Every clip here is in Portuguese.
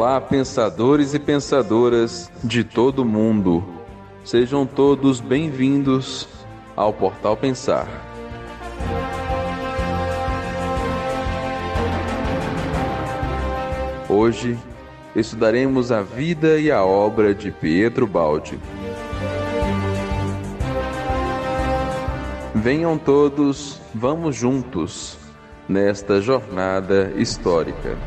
Olá, pensadores e pensadoras de todo mundo. Sejam todos bem-vindos ao Portal Pensar. Hoje estudaremos a vida e a obra de Pietro Baldi. Venham todos, vamos juntos nesta jornada histórica.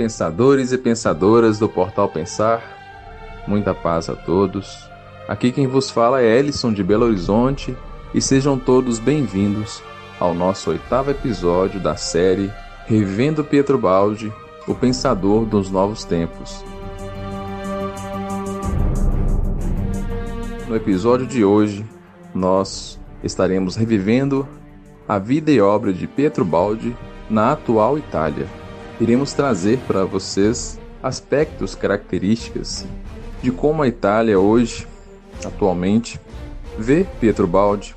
Pensadores e pensadoras do Portal Pensar. Muita paz a todos. Aqui quem vos fala é Ellison de Belo Horizonte e sejam todos bem-vindos ao nosso oitavo episódio da série Revendo Pietro Baldi, o pensador dos novos tempos. No episódio de hoje, nós estaremos revivendo a vida e obra de Pietro Baldi na atual Itália iremos trazer para vocês aspectos, características de como a Itália hoje, atualmente, vê Pietro Baldi,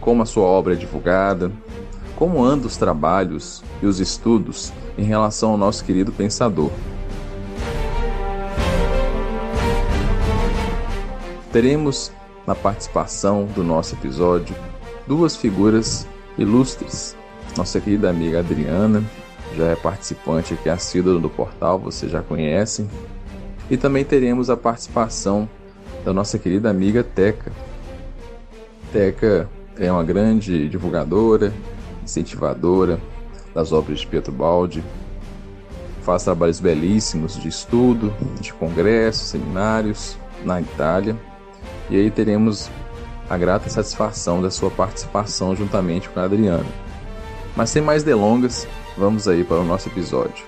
como a sua obra é divulgada, como andam os trabalhos e os estudos em relação ao nosso querido pensador. Teremos na participação do nosso episódio duas figuras ilustres. Nossa querida amiga Adriana já é participante aqui assíduo do portal, você já conhece. E também teremos a participação da nossa querida amiga Teca. Teca é uma grande divulgadora, incentivadora das obras de Pietro Baldi, faz trabalhos belíssimos de estudo, de congressos, seminários na Itália. E aí teremos a grata satisfação da sua participação juntamente com a Adriana. Mas sem mais delongas, Vamos aí para o nosso episódio.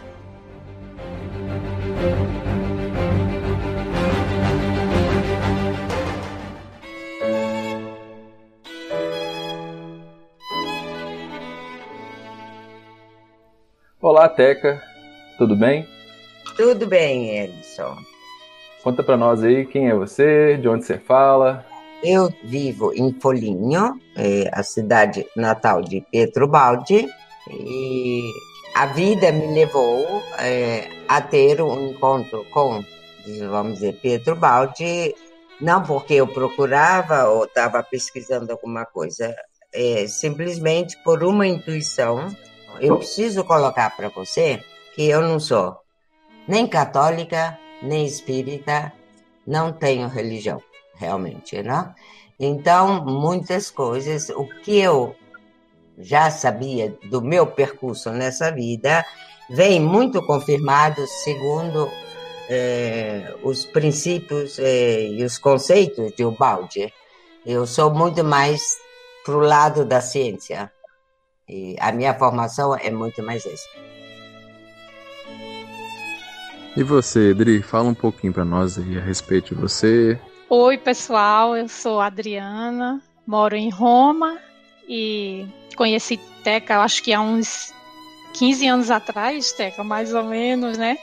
Olá, Teca. Tudo bem? Tudo bem, Edson. Conta para nós aí quem é você, de onde você fala. Eu vivo em Foligno, é a cidade natal de Pietro Baldi, e a vida me levou é, a ter um encontro com, vamos dizer, Pedro Baldi, não porque eu procurava ou estava pesquisando alguma coisa, é, simplesmente por uma intuição. Eu preciso colocar para você que eu não sou nem católica, nem espírita, não tenho religião, realmente, né? Então, muitas coisas, o que eu já sabia do meu percurso nessa vida, vem muito confirmado segundo é, os princípios é, e os conceitos de Ubaldi. Eu sou muito mais para o lado da ciência. E a minha formação é muito mais essa. E você, Adri, fala um pouquinho para nós aí a respeito de você. Oi, pessoal, eu sou Adriana, moro em Roma e conheci Teca, acho que há uns 15 anos atrás, Teca, mais ou menos, né?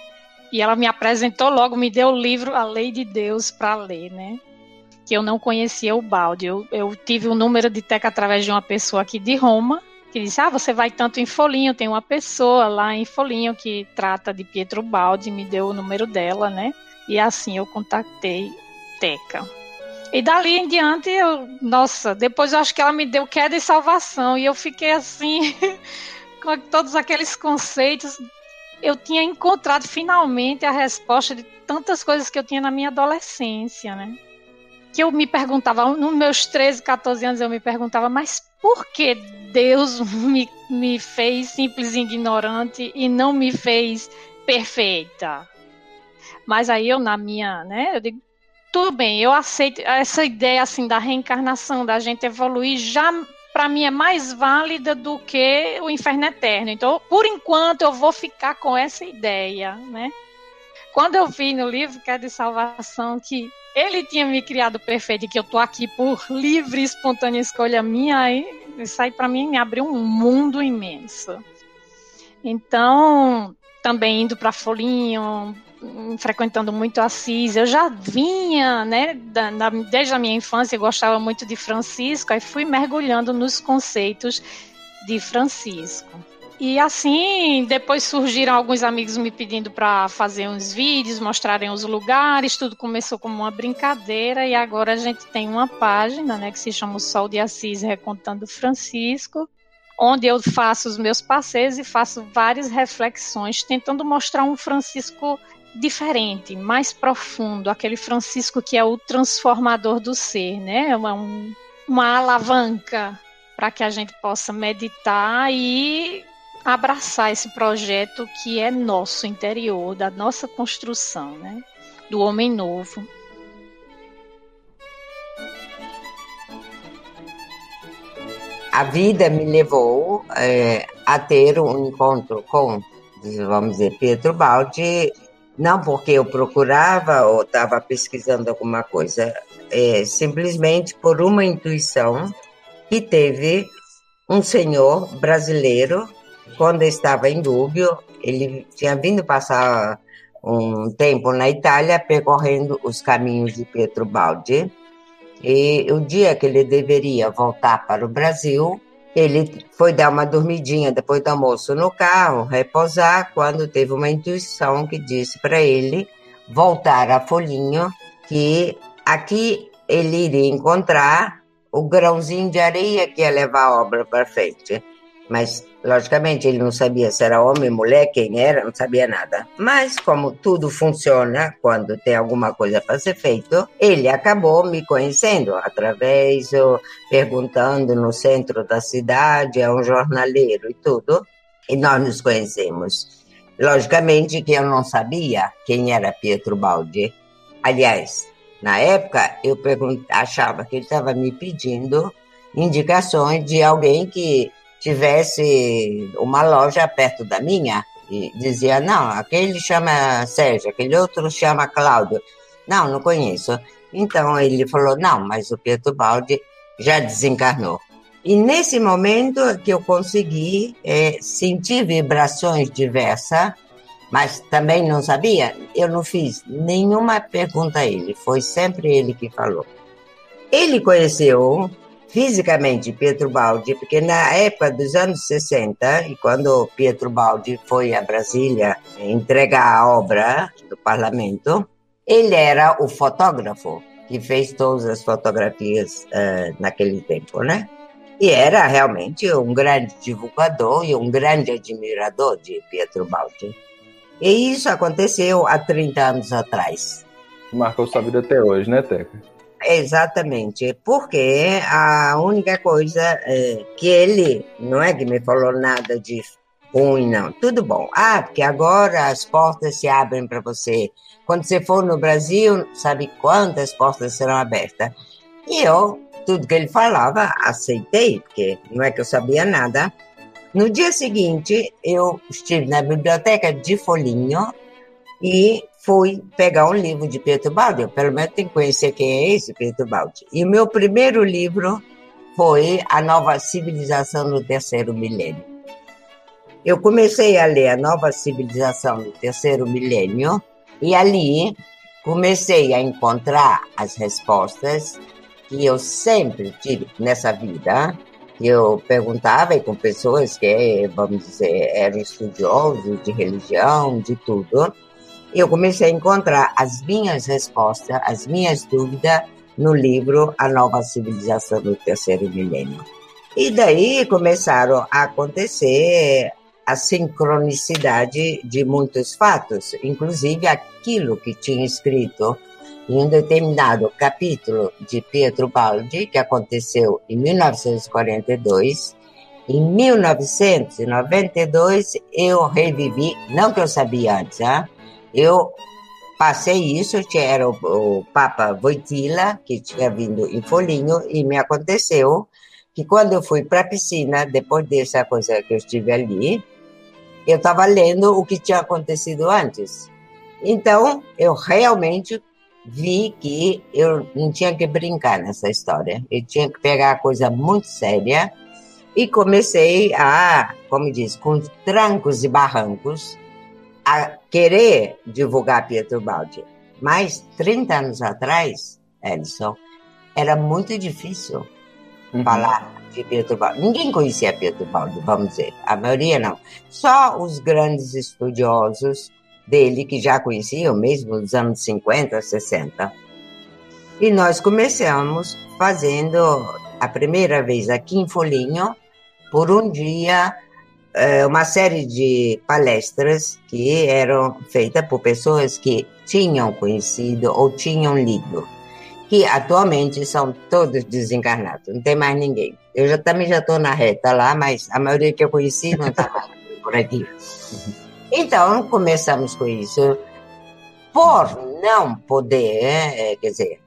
E ela me apresentou logo, me deu o livro A Lei de Deus para ler, né? Que eu não conhecia o balde. Eu, eu tive o número de Teca através de uma pessoa aqui de Roma, que disse: Ah, você vai tanto em Folinho, tem uma pessoa lá em Folinho que trata de Pietro Baldi, me deu o número dela, né? E assim eu contatei Teca. E dali em diante, eu, nossa, depois eu acho que ela me deu queda e salvação. E eu fiquei assim, com todos aqueles conceitos. Eu tinha encontrado finalmente a resposta de tantas coisas que eu tinha na minha adolescência, né? Que eu me perguntava, nos meus 13, 14 anos, eu me perguntava, mas por que Deus me, me fez simples ignorante e não me fez perfeita? Mas aí eu, na minha, né, eu digo, tudo bem, eu aceito essa ideia assim da reencarnação, da gente evoluir, já para mim é mais válida do que o inferno eterno. Então, por enquanto, eu vou ficar com essa ideia, né? Quando eu vi no livro que é de salvação que ele tinha me criado perfeito e que eu tô aqui por livre e espontânea escolha minha, aí isso aí para mim me abriu um mundo imenso. Então, também indo para Folinho, frequentando muito Assis, eu já vinha, né, da, desde a minha infância, eu gostava muito de Francisco, aí fui mergulhando nos conceitos de Francisco. E assim, depois surgiram alguns amigos me pedindo para fazer uns vídeos, mostrarem os lugares, tudo começou como uma brincadeira e agora a gente tem uma página, né, que se chama o Sol de Assis Recontando Francisco, onde eu faço os meus passeios e faço várias reflexões, tentando mostrar um Francisco diferente, mais profundo, aquele Francisco que é o transformador do ser, né? Uma, um, uma alavanca para que a gente possa meditar e abraçar esse projeto que é nosso interior, da nossa construção, né? Do homem novo. A vida me levou é, a ter um encontro com, vamos dizer, Pedro Baldi não porque eu procurava ou estava pesquisando alguma coisa, é, simplesmente por uma intuição que teve um senhor brasileiro, quando estava em Dúbio, ele tinha vindo passar um tempo na Itália percorrendo os caminhos de Pietro Baldi. E o dia que ele deveria voltar para o Brasil, ele foi dar uma dormidinha depois do almoço no carro, repousar, quando teve uma intuição que disse para ele voltar a Folhinho, que aqui ele iria encontrar o grãozinho de areia que ia levar a obra para frente. Mas, logicamente, ele não sabia se era homem, mulher, quem era, não sabia nada. Mas, como tudo funciona quando tem alguma coisa para ser feito, ele acabou me conhecendo através, perguntando no centro da cidade, a um jornaleiro e tudo, e nós nos conhecemos. Logicamente que eu não sabia quem era Pietro Baldi. Aliás, na época eu achava que ele estava me pedindo indicações de alguém que tivesse uma loja perto da minha e dizia, não, aquele chama Sérgio, aquele outro chama Cláudio. Não, não conheço. Então ele falou, não, mas o Pietro Baldi já desencarnou. E nesse momento que eu consegui é, sentir vibrações diversas, mas também não sabia, eu não fiz nenhuma pergunta a ele, foi sempre ele que falou. Ele conheceu fisicamente Pietro Baldi, porque na época dos anos 60, e quando Pietro Baldi foi a Brasília entregar a obra do parlamento, ele era o fotógrafo que fez todas as fotografias uh, naquele tempo, né? E era realmente um grande divulgador e um grande admirador de Pietro Baldi. E isso aconteceu há 30 anos atrás. Marcou sua vida até hoje, né, Teca? Exatamente, porque a única coisa é que ele não é que me falou nada de ruim, não. Tudo bom. Ah, porque agora as portas se abrem para você. Quando você for no Brasil, sabe quantas portas serão abertas? E eu, tudo que ele falava, aceitei, porque não é que eu sabia nada. No dia seguinte, eu estive na biblioteca de Folhinho e fui pegar um livro de Pietro Baldi. Eu, pelo menos tenho que conhecer quem é esse Pietro Baldi. E o meu primeiro livro foi A Nova Civilização no Terceiro Milênio. Eu comecei a ler A Nova Civilização no Terceiro Milênio e ali comecei a encontrar as respostas que eu sempre tive nessa vida. Eu perguntava com pessoas que, vamos dizer, eram estudiosos de religião, de tudo eu comecei a encontrar as minhas respostas, as minhas dúvidas no livro A Nova Civilização do Terceiro Milênio. E daí começaram a acontecer a sincronicidade de muitos fatos, inclusive aquilo que tinha escrito em um determinado capítulo de Pietro Baldi, que aconteceu em 1942. Em 1992, eu revivi, não que eu sabia antes, hein? Eu passei isso, era o, o Papa Voitila, que tinha vindo em Folinho, e me aconteceu que quando eu fui para a piscina, depois dessa coisa que eu estive ali, eu estava lendo o que tinha acontecido antes. Então, eu realmente vi que eu não tinha que brincar nessa história. Eu tinha que pegar a coisa muito séria e comecei a, como diz, com trancos e barrancos, a querer divulgar Pietro Baldi. Mas 30 anos atrás, Edson, era muito difícil uhum. falar de Pietro Baldi. Ninguém conhecia Pietro Baldi, vamos dizer. A maioria não. Só os grandes estudiosos dele, que já conheciam mesmo nos anos 50, 60. E nós começamos fazendo a primeira vez aqui em Folinho, por um dia, uma série de palestras que eram feitas por pessoas que tinham conhecido ou tinham lido, que atualmente são todos desencarnados, não tem mais ninguém. Eu já, também já estou na reta lá, mas a maioria que eu conheci não está por aqui. Então, começamos com isso. Por não poder, é, quer dizer,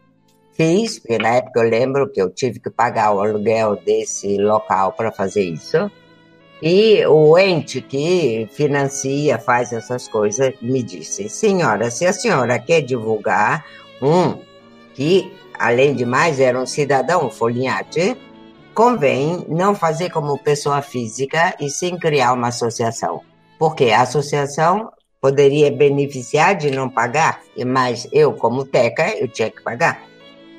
fiz, porque na época eu lembro que eu tive que pagar o aluguel desse local para fazer isso. E o ente que financia, faz essas coisas, me disse: Senhora, se a senhora quer divulgar um que, além de mais, era um cidadão folhinhate, convém não fazer como pessoa física e sim criar uma associação porque a associação poderia beneficiar de não pagar, mas eu, como TECA, eu tinha que pagar.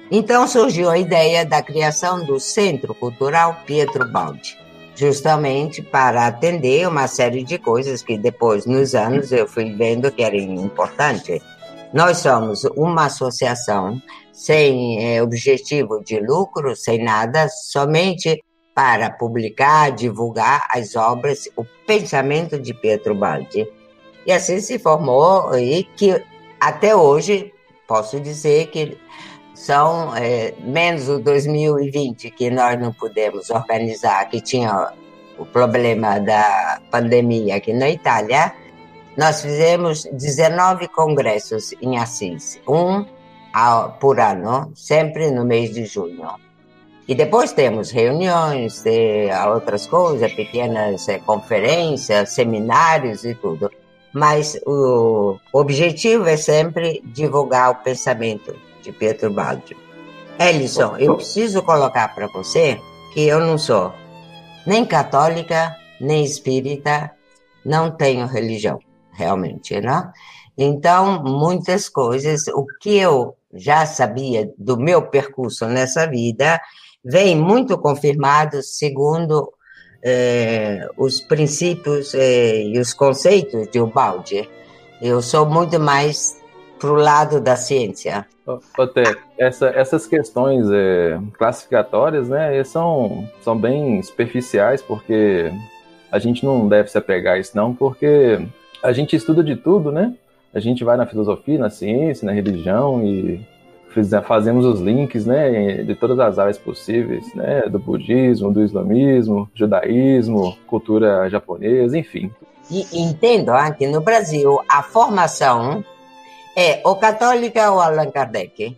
Então surgiu a ideia da criação do Centro Cultural Pietro Baldi, justamente para atender uma série de coisas que depois, nos anos, eu fui vendo que era importante. Nós somos uma associação sem é, objetivo de lucro, sem nada, somente para publicar, divulgar as obras, o pensamento de Pietro Baldi. E assim se formou e que até hoje posso dizer que são é, menos o 2020 que nós não pudemos organizar, que tinha o problema da pandemia aqui na Itália. Nós fizemos 19 congressos em Assis, um por ano, sempre no mês de junho. E depois temos reuniões, outras coisas, pequenas é, conferências, seminários e tudo. Mas o objetivo é sempre divulgar o pensamento de Pietro. Ellison, eu preciso colocar para você que eu não sou nem católica, nem espírita, não tenho religião, realmente, não? Então, muitas coisas, o que eu já sabia do meu percurso nessa vida, vem muito confirmado segundo eh, os princípios eh, e os conceitos de Ubaldi. Eu sou muito mais para o lado da ciência. Até essa, essas questões é, classificatórias, né, são, são bem superficiais, porque a gente não deve se apegar a isso, não, porque a gente estuda de tudo, né? A gente vai na filosofia, na ciência, na religião e fazemos os links né, de todas as áreas possíveis, né, do budismo, do islamismo, judaísmo, cultura japonesa, enfim. E entendo que no Brasil a formação é ou católica ou Allan Kardec.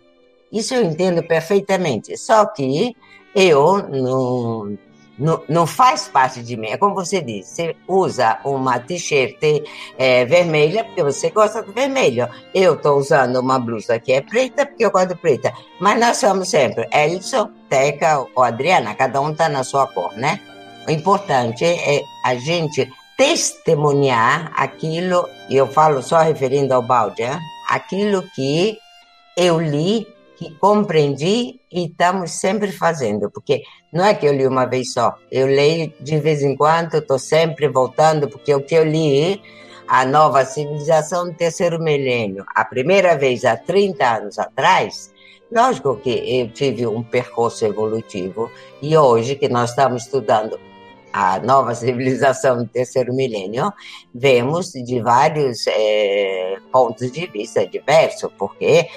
Isso eu entendo perfeitamente. Só que eu não, não, não faz parte de mim. É como você disse, você usa uma t-shirt é, vermelha porque você gosta do vermelho. Eu estou usando uma blusa que é preta porque eu gosto de preta. Mas nós somos sempre Elson, Teca ou Adriana, cada um está na sua cor, né? O importante é a gente testemunhar aquilo, e eu falo só referindo ao balde, hein? Aquilo que eu li que compreendi e estamos sempre fazendo, porque não é que eu li uma vez só, eu leio de vez em quando, estou sempre voltando, porque o que eu li, a nova civilização do terceiro milênio, a primeira vez há 30 anos atrás, lógico que eu tive um percurso evolutivo, e hoje que nós estamos estudando a nova civilização do terceiro milênio, vemos de vários é, pontos de vista diversos, porque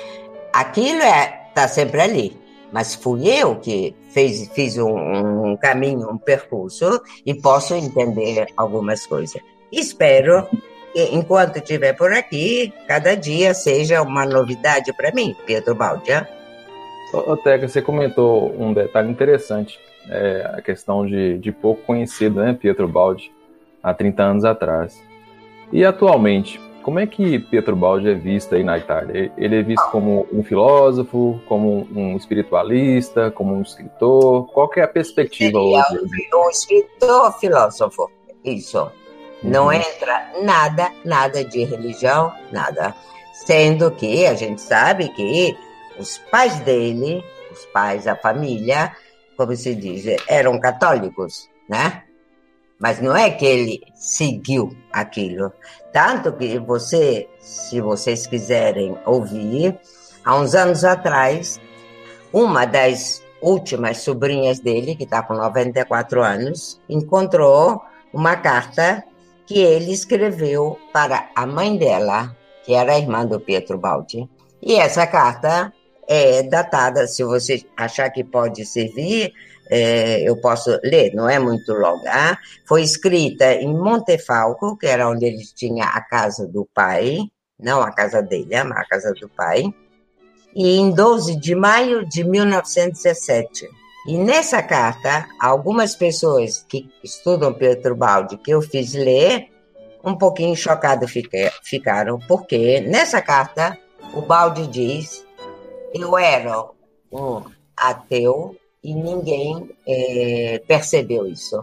aquilo é tá sempre ali. Mas fui eu que fez, fiz um, um caminho, um percurso e posso entender algumas coisas. Espero enquanto estiver por aqui, cada dia seja uma novidade para mim, Pedro Baldia. Teca, você comentou um detalhe interessante, é a questão de, de pouco conhecido, né, Pietro Baldi, há 30 anos atrás. E atualmente, como é que Pietro Baldi é visto aí na Itália? Ele é visto como um filósofo, como um espiritualista, como um escritor? Qual é a perspectiva hoje? Um escritor, filósofo, isso. Não uhum. entra nada, nada de religião, nada. Sendo que a gente sabe que os pais dele, os pais, a família, como se diz, eram católicos, né? Mas não é que ele seguiu aquilo. Tanto que você, se vocês quiserem ouvir, há uns anos atrás, uma das últimas sobrinhas dele, que está com 94 anos, encontrou uma carta que ele escreveu para a mãe dela, que era irmã do Pietro Baldi. E essa carta é datada, se você achar que pode servir, é, eu posso ler, não é muito longa. Foi escrita em Montefalco, que era onde ele tinha a casa do pai, não a casa dele, a casa do pai, e em 12 de maio de 1917. E nessa carta, algumas pessoas que estudam Pietro Baldi, que eu fiz ler, um pouquinho chocados ficaram, porque nessa carta o Baldi diz: eu era um ateu e ninguém é, percebeu isso.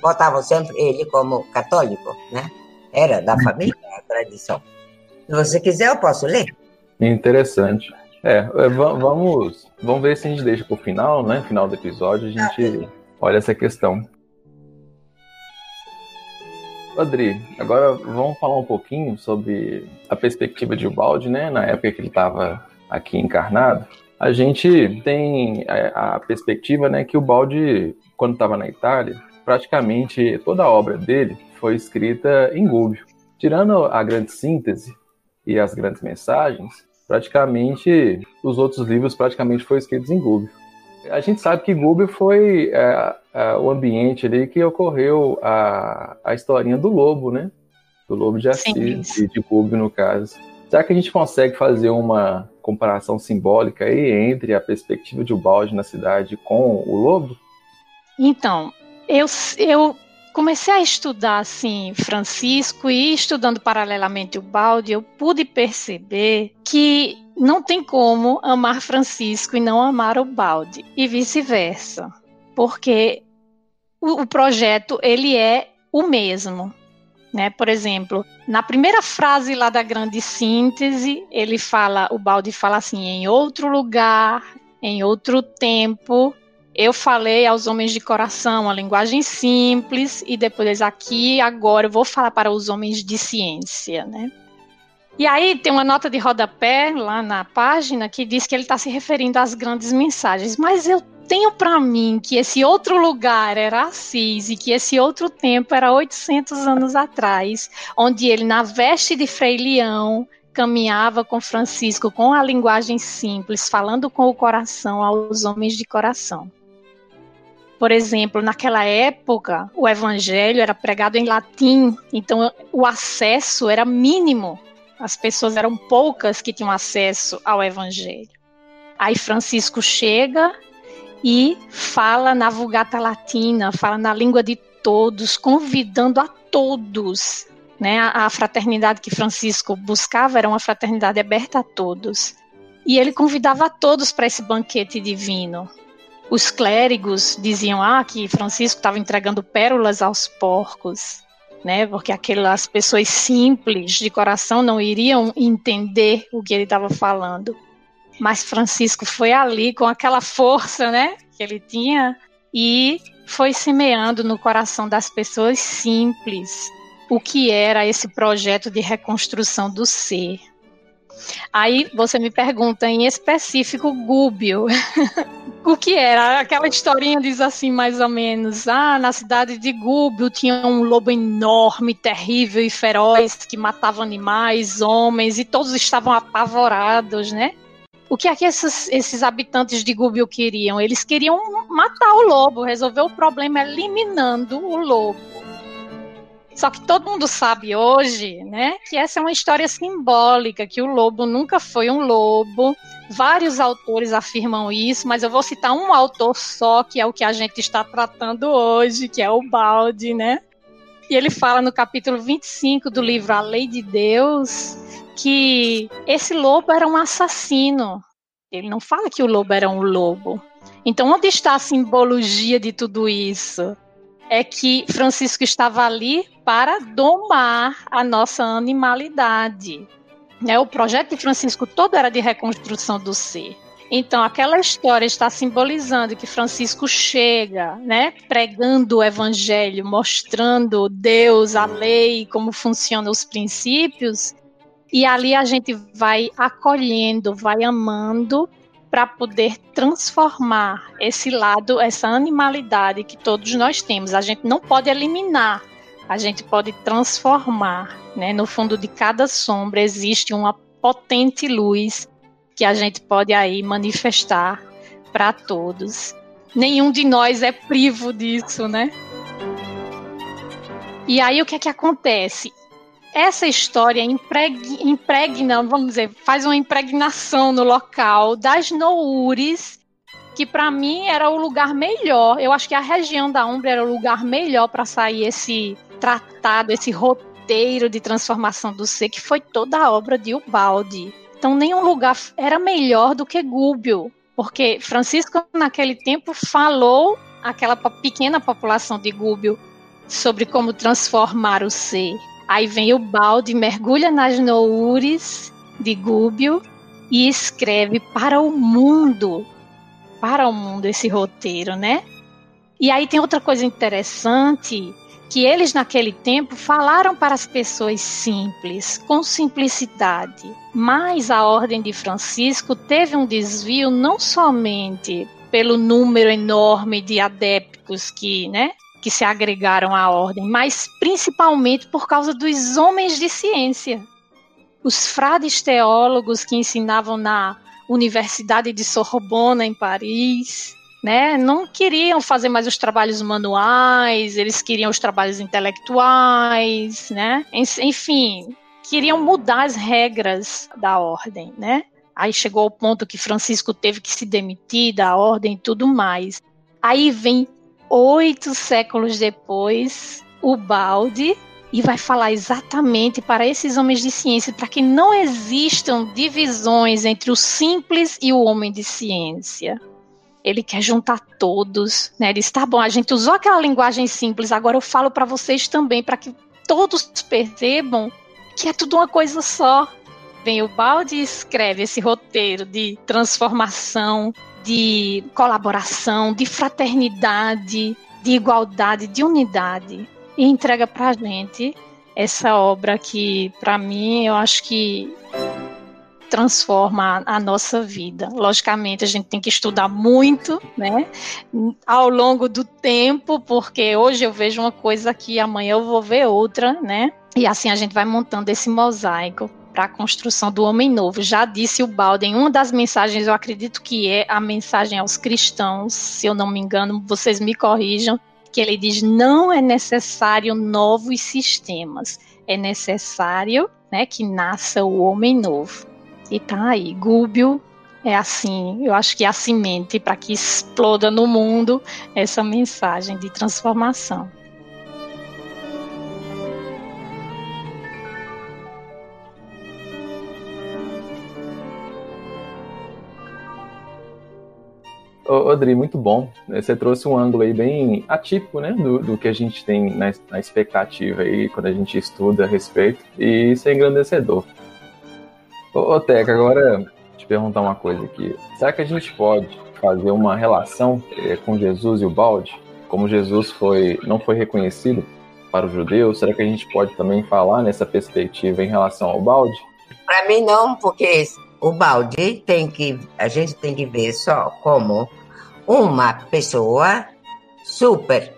Botavam sempre ele como católico, né? Era da família, a tradição. Se você quiser, eu posso ler. Interessante. É, é vamos, vamos ver se a gente deixa para o final, né? Final do episódio, a gente ah, olha essa questão. Adri, agora vamos falar um pouquinho sobre a perspectiva de Ubaldi, né? Na época que ele estava aqui encarnado a gente tem a, a perspectiva né, que o Baldi, quando estava na Itália, praticamente toda a obra dele foi escrita em Gubbio. Tirando a grande síntese e as grandes mensagens, praticamente os outros livros praticamente foram escritos em Gubbio. A gente sabe que Gubbio foi é, é, o ambiente ali que ocorreu a, a historinha do lobo, né? Do lobo de Assis, de, de Gubbio no caso. Será que a gente consegue fazer uma comparação simbólica aí entre a perspectiva de Ubaldi na cidade com o lobo? Então, eu, eu comecei a estudar assim Francisco e estudando paralelamente o Balde, eu pude perceber que não tem como amar Francisco e não amar o Balde e vice-versa, porque o, o projeto ele é o mesmo. Né? Por exemplo, na primeira frase lá da grande síntese, ele fala, o Balde fala assim, em outro lugar, em outro tempo, eu falei aos homens de coração a linguagem simples e depois aqui agora eu vou falar para os homens de ciência, né? E aí tem uma nota de rodapé lá na página que diz que ele está se referindo às grandes mensagens, mas eu tenho para mim que esse outro lugar era Assis e que esse outro tempo era 800 anos atrás, onde ele, na veste de Frei Leão, caminhava com Francisco com a linguagem simples, falando com o coração aos homens de coração. Por exemplo, naquela época, o evangelho era pregado em latim, então o acesso era mínimo. As pessoas eram poucas que tinham acesso ao evangelho. Aí Francisco chega e fala na Vulgata Latina, fala na língua de todos, convidando a todos. Né? A, fraternidade que Francisco buscava era uma fraternidade aberta a todos. E ele convidava a todos para esse banquete divino. Os clérigos diziam ah, que Francisco estava entregando pérolas aos porcos, né? Porque aquelas pessoas simples de coração não iriam entender o que ele estava falando. Mas Francisco foi ali com aquela força, né, que ele tinha e foi semeando no coração das pessoas simples o que era esse projeto de reconstrução do ser. Aí você me pergunta em específico Gúbio. o que era? Aquela historinha diz assim, mais ou menos: ah, na cidade de Gúbio tinha um lobo enorme, terrível e feroz que matava animais, homens, e todos estavam apavorados, né? O que é que esses, esses habitantes de Gubbio queriam? Eles queriam matar o lobo, resolver o problema eliminando o lobo. Só que todo mundo sabe hoje, né, que essa é uma história simbólica, que o lobo nunca foi um lobo. Vários autores afirmam isso, mas eu vou citar um autor só, que é o que a gente está tratando hoje, que é o Balde, né? E ele fala no capítulo 25 do livro A Lei de Deus que esse lobo era um assassino. Ele não fala que o lobo era um lobo. Então, onde está a simbologia de tudo isso? É que Francisco estava ali para domar a nossa animalidade. Né? O projeto de Francisco todo era de reconstrução do ser. Então, aquela história está simbolizando que Francisco chega, né, pregando o evangelho, mostrando Deus, a lei, como funcionam os princípios, e ali a gente vai acolhendo, vai amando para poder transformar esse lado, essa animalidade que todos nós temos. A gente não pode eliminar, a gente pode transformar, né? No fundo de cada sombra existe uma potente luz que a gente pode aí manifestar para todos. Nenhum de nós é privo disso, né? E aí o que é que acontece? Essa história impregna, vamos dizer, faz uma impregnação no local das Noures, que para mim era o lugar melhor. Eu acho que a região da Umbra era o lugar melhor para sair esse tratado, esse roteiro de transformação do ser, que foi toda a obra de Ubaldi. Então, nenhum lugar era melhor do que Gúbio, porque Francisco, naquele tempo, falou àquela pequena população de Gúbio sobre como transformar o ser. Aí vem o balde, mergulha nas noures de Gúbio e escreve para o mundo, para o mundo esse roteiro, né? E aí tem outra coisa interessante que eles naquele tempo falaram para as pessoas simples, com simplicidade. Mas a ordem de Francisco teve um desvio não somente pelo número enorme de adeptos que, né, que se agregaram à ordem, mas principalmente por causa dos homens de ciência. Os frades teólogos que ensinavam na Universidade de Sorbona em Paris, né, não queriam fazer mais os trabalhos manuais, eles queriam os trabalhos intelectuais, né? Enfim, queriam mudar as regras da ordem, né? Aí chegou ao ponto que Francisco teve que se demitir da ordem e tudo mais. Aí vem oito séculos depois o Balde e vai falar exatamente para esses homens de ciência, para que não existam divisões entre o simples e o homem de ciência ele quer juntar todos, né? Ele diz: tá bom, a gente usou aquela linguagem simples, agora eu falo para vocês também, para que todos percebam que é tudo uma coisa só. Vem o balde e escreve esse roteiro de transformação, de colaboração, de fraternidade, de igualdade, de unidade e entrega para a gente essa obra que, para mim, eu acho que transforma a nossa vida. Logicamente, a gente tem que estudar muito, né, ao longo do tempo, porque hoje eu vejo uma coisa aqui, amanhã eu vou ver outra, né, e assim a gente vai montando esse mosaico para a construção do homem novo. Já disse o Balden, uma das mensagens, eu acredito que é a mensagem aos cristãos, se eu não me engano, vocês me corrijam, que ele diz: não é necessário novos sistemas, é necessário né, que nasça o homem novo. E tá aí, Gúbio é assim, eu acho que é a semente para que exploda no mundo essa mensagem de transformação. Ô, Adri, muito bom. Você trouxe um ângulo aí bem atípico, né, do, do que a gente tem na, na expectativa aí quando a gente estuda a respeito, e isso é engrandecedor. Ô, Teca, agora te perguntar uma coisa aqui. Será que a gente pode fazer uma relação é, com Jesus e o balde? Como Jesus foi, não foi reconhecido para os judeus, será que a gente pode também falar nessa perspectiva em relação ao balde? Para mim não, porque o balde tem que a gente tem que ver só como uma pessoa super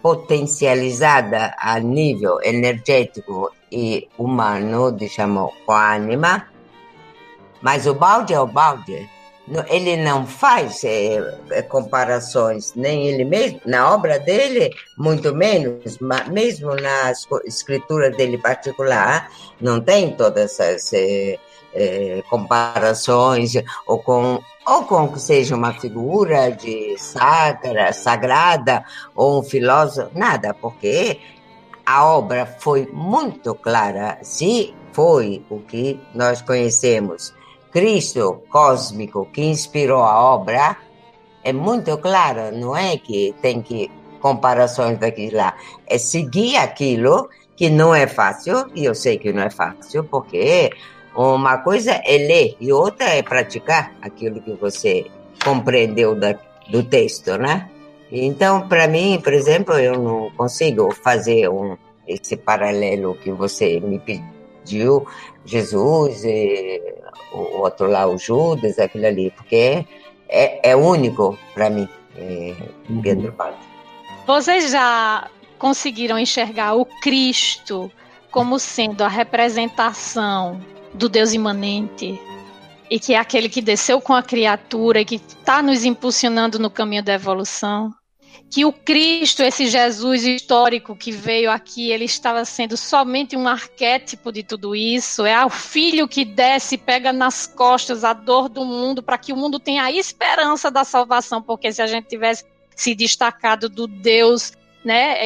potencializada a nível energético e humano, diciamo, com a anima, mas o balde é o balde. ele não faz é, comparações, nem ele mesmo, na obra dele, muito menos, mesmo na escritura dele particular, não tem todas essas é, é, comparações, ou com, ou com que seja uma figura de sagra, sagrada, ou um filósofo, nada, porque a obra foi muito clara, se foi o que nós conhecemos Cristo cósmico que inspirou a obra é muito claro, não é que tem que comparações daqui lá, é seguir aquilo que não é fácil, e eu sei que não é fácil, porque uma coisa é ler e outra é praticar aquilo que você compreendeu da, do texto, né? Então, para mim, por exemplo, eu não consigo fazer um, esse paralelo que você me pediu, Jesus e o outro lá, o Judas, aquilo ali, porque é, é único para mim, é, uhum. Pedro Vocês já conseguiram enxergar o Cristo como sendo a representação do Deus imanente e que é aquele que desceu com a criatura e que está nos impulsionando no caminho da evolução? que o Cristo, esse Jesus histórico que veio aqui, ele estava sendo somente um arquétipo de tudo isso. É o filho que desce pega nas costas a dor do mundo para que o mundo tenha a esperança da salvação, porque se a gente tivesse se destacado do Deus, né,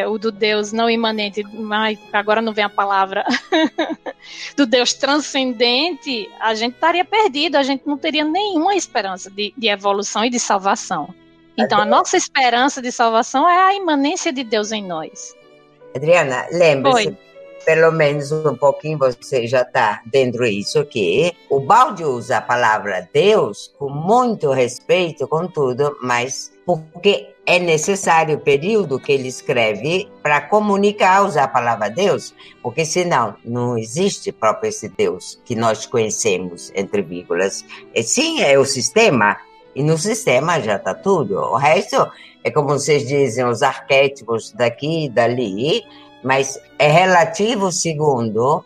é, o do Deus não imanente, mas agora não vem a palavra, do Deus transcendente, a gente estaria perdido, a gente não teria nenhuma esperança de, de evolução e de salvação. Então, a nossa esperança de salvação é a imanência de Deus em nós. Adriana, lembre-se, pelo menos um pouquinho você já está dentro disso, que o Balde usa a palavra Deus com muito respeito, com tudo, mas porque é necessário o período que ele escreve para comunicar, usar a palavra Deus, porque senão não existe próprio esse Deus que nós conhecemos, entre vírgulas. E sim, é o sistema, e no sistema já está tudo. O resto é como vocês dizem, os arquétipos daqui e dali, mas é relativo segundo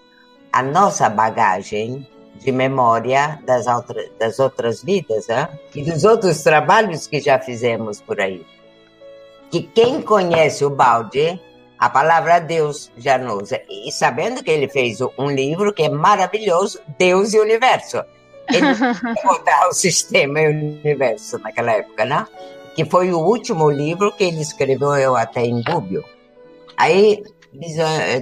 a nossa bagagem de memória das, outra, das outras vidas né? e dos outros trabalhos que já fizemos por aí. Que quem conhece o balde, a palavra Deus já não usa. E sabendo que ele fez um livro que é maravilhoso, Deus e o Universo ele mudar o sistema e o universo naquela época, né? Que foi o último livro que ele escreveu, eu até em Gúbio. Aí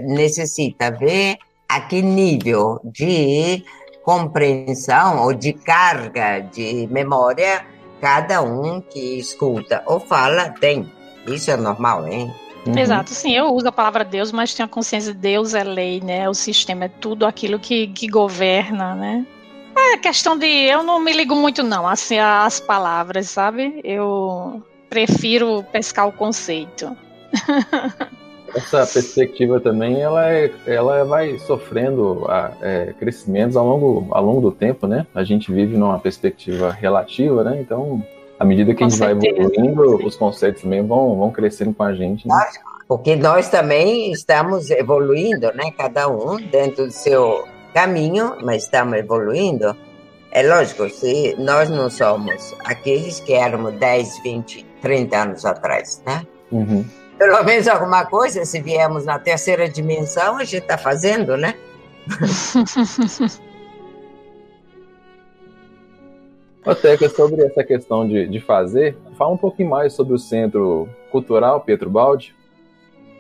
necessita ver a que nível de compreensão ou de carga de memória cada um que escuta ou fala tem. Isso é normal, hein? Uhum. Exato, sim, eu uso a palavra Deus, mas tenho a consciência de Deus é lei, né? O sistema é tudo aquilo que, que governa, né? É questão de. Eu não me ligo muito, não, assim, as palavras, sabe? Eu prefiro pescar o conceito. Essa perspectiva também, ela, é, ela vai sofrendo a, é, crescimentos ao longo, ao longo do tempo, né? A gente vive numa perspectiva relativa, né? Então, à medida que com a gente certeza. vai evoluindo, os conceitos também vão, vão crescendo com a gente. Né? Porque nós também estamos evoluindo, né? Cada um dentro do seu caminho, mas estamos evoluindo. É lógico, se nós não somos aqueles que éramos 10, 20, 30 anos atrás, né? Uhum. Pelo menos alguma coisa, se viemos na terceira dimensão, a gente está fazendo, né? Oteca, sobre essa questão de, de fazer, fala um pouquinho mais sobre o Centro Cultural Pietro Baldi.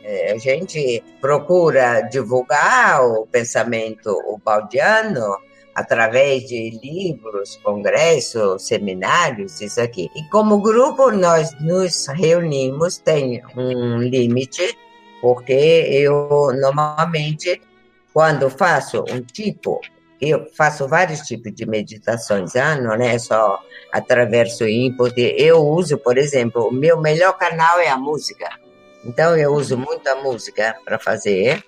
É, a gente procura divulgar o pensamento baldiano através de livros, congressos, seminários, isso aqui. E como grupo nós nos reunimos, tem um limite, porque eu normalmente, quando faço um tipo, eu faço vários tipos de meditações, ah, não é só através do input. Eu uso, por exemplo, o meu melhor canal é a música. Então eu uso muita música para fazer.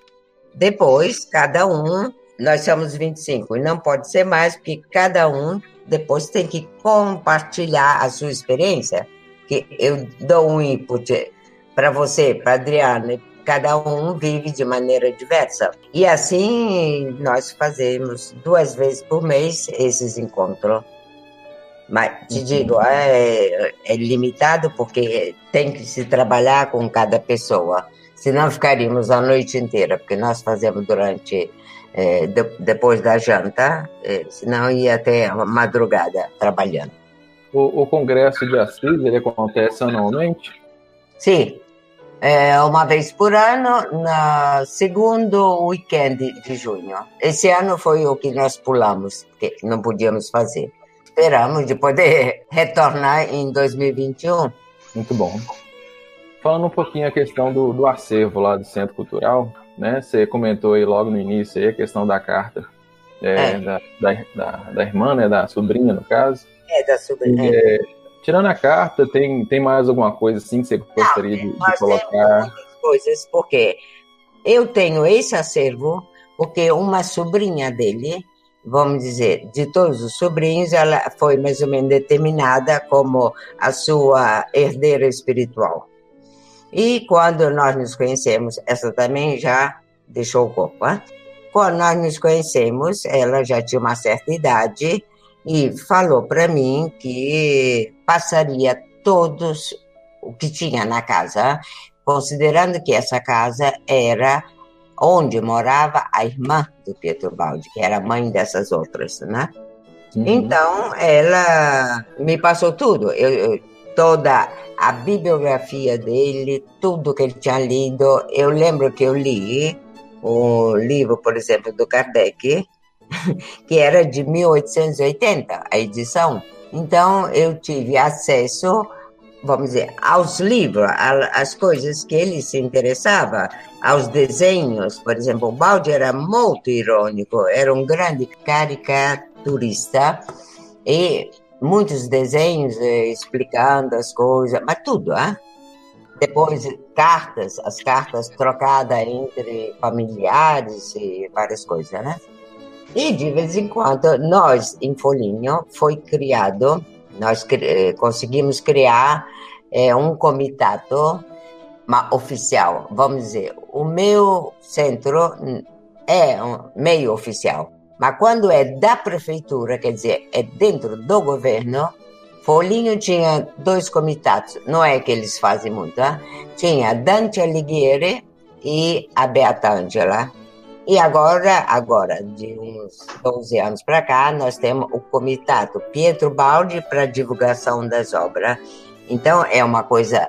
Depois, cada um, nós somos 25 e não pode ser mais, porque cada um depois tem que compartilhar a sua experiência. Que eu dou um input para você, para Adriana, cada um vive de maneira diversa. E assim nós fazemos duas vezes por mês esses encontros. Mas te digo, é, é limitado porque tem que se trabalhar com cada pessoa. Senão ficaríamos a noite inteira, porque nós fazemos durante é, de, depois da janta, é, senão ia até a madrugada trabalhando. O, o congresso de Assis ele acontece anualmente? Sim, é uma vez por ano, no segundo weekend de junho. Esse ano foi o que nós pulamos, que não podíamos fazer. Esperamos de poder retornar em 2021. Muito bom. Falando um pouquinho a questão do, do acervo lá do Centro Cultural, né? Você comentou aí logo no início aí a questão da carta é, é. Da, da, da, da, irmã, né? Da sobrinha, no caso. É, da sobrinha. É, tirando a carta, tem, tem mais alguma coisa assim que você gostaria Não, de, de colocar? Muitas coisas, porque eu tenho esse acervo, porque uma sobrinha dele, vamos dizer, de todos os sobrinhos, ela foi mais ou menos determinada como a sua herdeira espiritual. E quando nós nos conhecemos, essa também já deixou o corpo. Hein? Quando nós nos conhecemos, ela já tinha uma certa idade e falou para mim que passaria todos o que tinha na casa, considerando que essa casa era onde morava a irmã do Pietro Baldi, que era mãe dessas outras, né? Uhum. Então, ela me passou tudo. Eu, eu, toda a bibliografia dele, tudo que ele tinha lido. Eu lembro que eu li o livro, por exemplo, do Kardec, que era de 1880, a edição. Então, eu tive acesso, vamos dizer, aos livros, às coisas que ele se interessava, aos desenhos. Por exemplo, o Baldi era muito irônico, era um grande caricaturista e muitos desenhos eh, explicando as coisas, mas tudo, ah? Depois, cartas, as cartas trocadas entre familiares e várias coisas, né? E de vez em quando, nós, em Folhinho, foi criado, nós eh, conseguimos criar é, um comitato oficial, vamos dizer. O meu centro é um meio oficial mas quando é da prefeitura, quer dizer, é dentro do governo, Folinho tinha dois comitados, não é que eles fazem muito, hein? tinha Dante Alighieri e a Beata Angela. E agora, agora, de uns 12 anos para cá, nós temos o comitado Pietro Baldi para divulgação das obras. Então, é uma coisa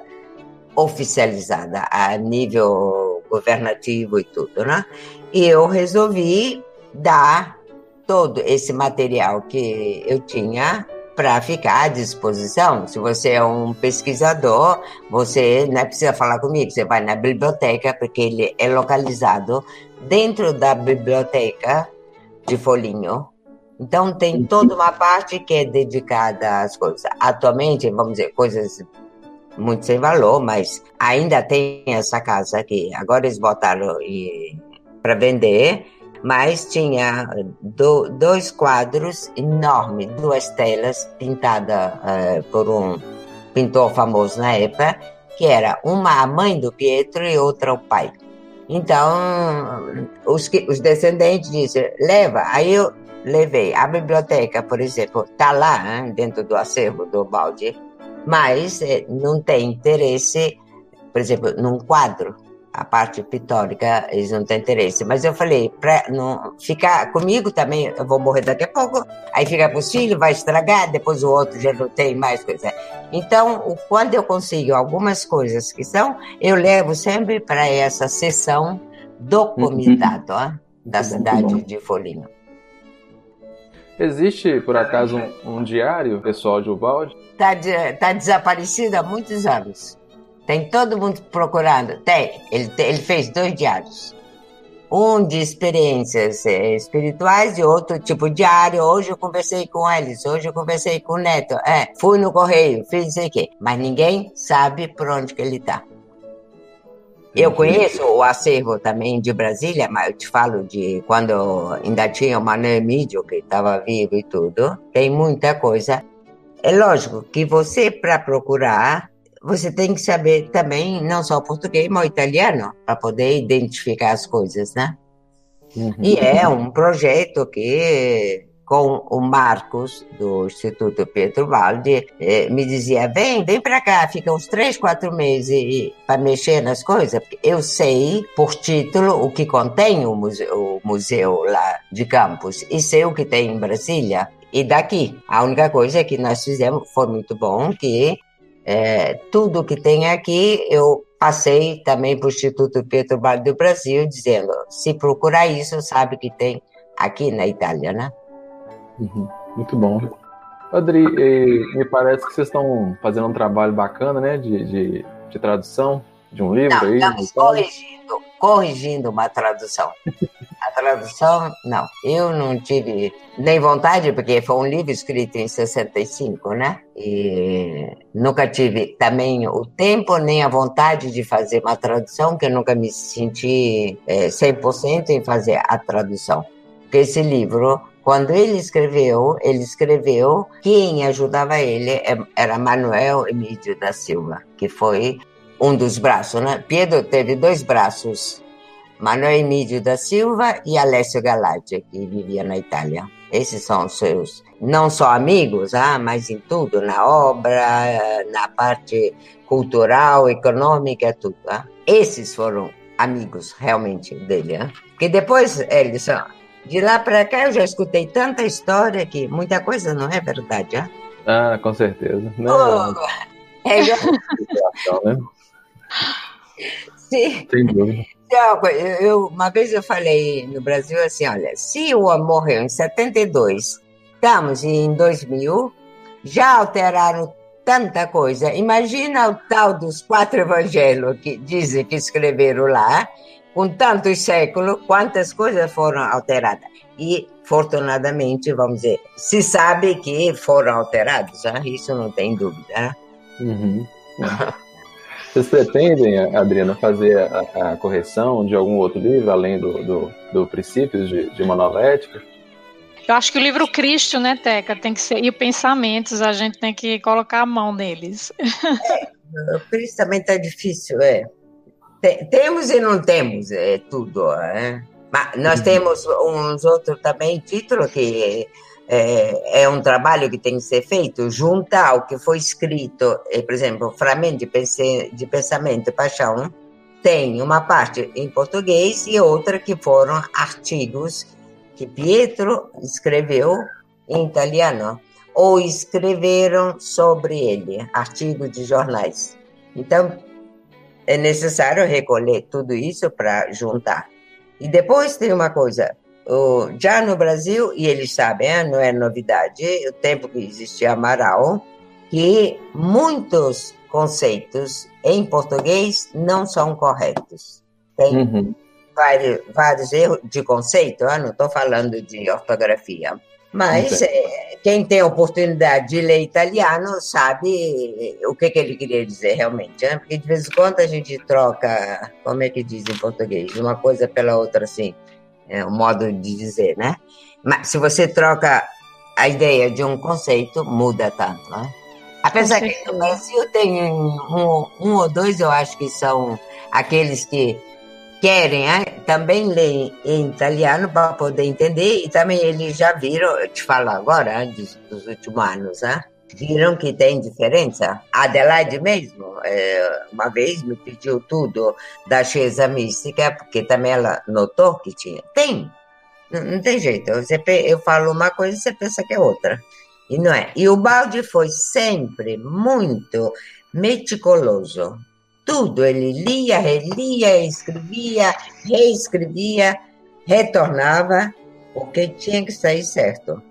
oficializada a nível governativo e tudo, né? E eu resolvi dar todo esse material que eu tinha para ficar à disposição. Se você é um pesquisador, você não precisa falar comigo, você vai na biblioteca, porque ele é localizado dentro da biblioteca de Folhinho. Então, tem toda uma parte que é dedicada às coisas. Atualmente, vamos dizer, coisas muito sem valor, mas ainda tem essa casa aqui. Agora eles botaram para vender mas tinha do, dois quadros enormes, duas telas pintadas uh, por um pintor famoso na época, que era uma a mãe do Pietro e outra o pai. Então, os, os descendentes disseram, leva. Aí eu levei. A biblioteca, por exemplo, está lá, hein, dentro do acervo do Baldi, mas eh, não tem interesse, por exemplo, num quadro a parte pitórica, eles não têm interesse. Mas eu falei, para não ficar comigo também, eu vou morrer daqui a pouco, aí fica para os filhos, vai estragar, depois o outro já não tem mais coisa. Então, quando eu consigo algumas coisas que são, eu levo sempre para essa sessão do uhum. comitado uhum. da cidade de Folinho. Existe, por acaso, um, um diário pessoal de Ubaldi? Está de, tá desaparecido há muitos anos. Tem todo mundo procurando. Tem. Ele, ele fez dois diários. Um de experiências é, espirituais e outro tipo diário. Hoje eu conversei com eles, hoje eu conversei com o neto. É, fui no correio, fiz isso aqui. Mas ninguém sabe por onde que ele está. Eu conheço o acervo também de Brasília, mas eu te falo de quando ainda tinha o Mané Mídio, que estava vivo e tudo. Tem muita coisa. É lógico que você, para procurar, você tem que saber também não só português, mas italiano, para poder identificar as coisas, né? Uhum. E é um projeto que com o Marcos, do Instituto Pietro Baldi, eh, me dizia: vem, vem para cá, fica uns três, quatro meses para mexer nas coisas. Eu sei, por título, o que contém o museu, o museu lá de Campos e sei o que tem em Brasília e daqui. A única coisa que nós fizemos foi muito bom, que é, tudo que tem aqui eu passei também para o Instituto Pietro Baldi do Brasil, dizendo, se procurar isso, sabe que tem aqui na Itália, né? Uhum, muito bom. Adri, me parece que vocês estão fazendo um trabalho bacana, né, de, de, de tradução de um livro Não, aí. Estamos corrigindo, corrigindo uma tradução. A tradução, não. Eu não tive nem vontade, porque foi um livro escrito em 65, né? E nunca tive também o tempo nem a vontade de fazer uma tradução, que eu nunca me senti é, 100% em fazer a tradução. Porque esse livro quando ele escreveu, ele escreveu, quem ajudava ele é, era Manuel Emílio da Silva, que foi um dos braços, né? Pedro teve dois braços, Manuel Emílio da Silva e Alessio Galati, que vivia na Itália. Esses são seus, não só amigos, ah, mas em tudo, na obra, na parte cultural, econômica, tudo. Ah. Esses foram amigos realmente dele. Ah. Que depois eles de lá para cá eu já escutei tanta história que muita coisa não é verdade, ah? Ah, com certeza. Não, oh, é, já... Sem dúvida. Eu, uma vez eu falei no Brasil assim, olha, se o morreu em 72, estamos em 2000, já alteraram tanta coisa. Imagina o tal dos quatro evangelhos que dizem que escreveram lá, com tantos séculos, quantas coisas foram alteradas. E, fortunadamente, vamos dizer, se sabe que foram alteradas, né? isso não tem dúvida. Né? Uhum. Vocês pretendem, Adriana, fazer a, a, correção de algum outro livro, além do, do, do Princípios de, de uma Nova Ética? Eu acho que o livro Cristo, né, Teca, tem que ser. E pensamentos, a gente tem que colocar a mão neles. É, o Cristo também está difícil, é temos e não temos é, tudo. É? Mas nós uhum. temos uns outros também títulos que é, é, um trabalho que tem que ser feito junto ao que foi escrito, por exemplo, Fragmento de Pensamento e Paixão, tem uma parte em português e outra que foram artigos que Pietro escreveu em italiano, ou escreveram sobre ele, artigos de jornais. Então, é necessário recolher tudo isso para juntar. E depois tem uma coisa, já no Brasil, e eles sabem, não é novidade, o tempo que existia Amaral, que muitos conceitos em português não são corretos. Tem uhum. vários, vários erros de conceito, não estou falando de ortografia. Mas é, quem tem a oportunidade de ler italiano sabe o que, que ele queria dizer realmente, né? Porque de vez em quando a gente troca, como é que diz em português, uma coisa pela outra, assim, é um modo de dizer, né? Mas se você troca a ideia de um conceito, muda tanto, né? Apesar que no Brasil tem um, um ou dois, eu acho que são aqueles que querem né? também ler em italiano para poder entender e também eles já viram, eu te falo agora, né, dos, dos últimos anos, né? Viram que tem diferença. A Adelaide mesmo, é, uma vez me pediu tudo da Chiesa Mística, porque também ela notou que tinha. Tem, não, não tem jeito. Você, eu falo uma coisa e você pensa que é outra. E não é. E o Balde foi sempre muito meticuloso tudo. Ele lia, relia, escrevia, reescrevia, retornava, porque tinha que sair certo.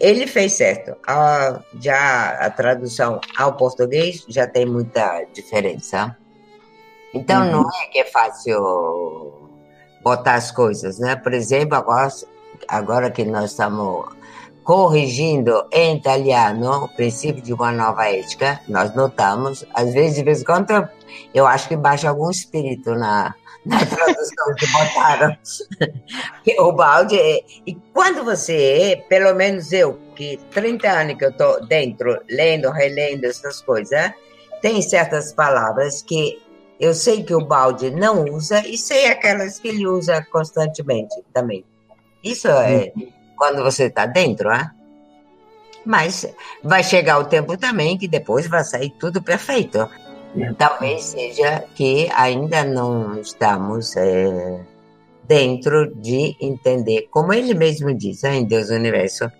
Ele fez certo. A, já a tradução ao português já tem muita diferença. Então uhum. não é que é fácil botar as coisas, né? Por exemplo, agora, agora que nós estamos corrigindo em italiano o princípio de uma nova ética, nós notamos, às vezes, de vez em quando, eu acho que baixa algum espírito na, na tradução que botaram. o balde. É, e quando você, pelo menos eu, que 30 anos que eu estou dentro, lendo, relendo essas coisas, tem certas palavras que eu sei que o balde não usa e sei aquelas que ele usa constantemente também. Isso é. quando você está dentro, né? Mas vai chegar o tempo também que depois vai sair tudo perfeito. Talvez seja que ainda não estamos é, dentro de entender, como ele mesmo diz né, em Deus Universo,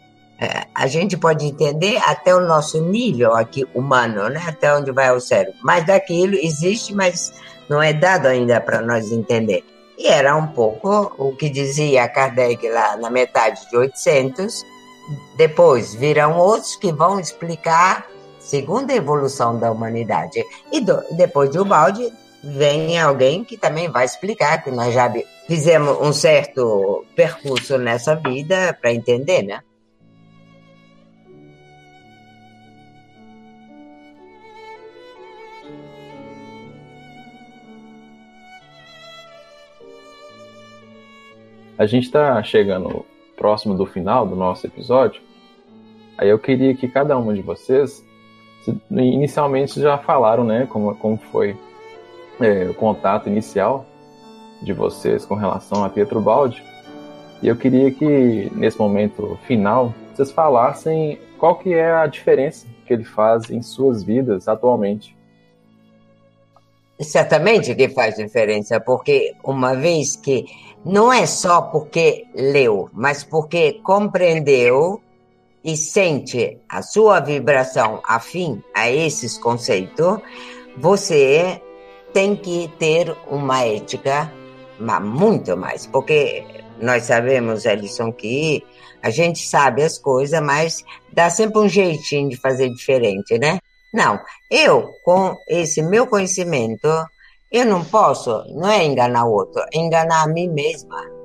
é, a gente pode entender até o nosso nível aqui humano, né? Até onde vai o cérebro. Mas daquilo existe, mas não é dado ainda para nós entender. E era um pouco o que dizia Kardec lá na metade de 800. Depois virão outros que vão explicar segundo a evolução da humanidade. E do, depois de Ubaldi vem alguém que também vai explicar que nós já fizemos um certo percurso nessa vida para entender, né? A gente está chegando próximo do final do nosso episódio. Aí eu queria que cada uma de vocês, inicialmente já falaram, né, como, como foi é, o contato inicial de vocês com relação a Pietro Baldi. E eu queria que nesse momento final vocês falassem qual que é a diferença que ele faz em suas vidas atualmente. Certamente que faz diferença, porque uma vez que não é só porque leu, mas porque compreendeu e sente a sua vibração afim a esses conceitos, você tem que ter uma ética muito mais, porque nós sabemos, Ellison, que a gente sabe as coisas, mas dá sempre um jeitinho de fazer diferente, né? Não, eu, com esse meu conhecimento, eu não posso, não é enganar o outro, é enganar a mim mesma.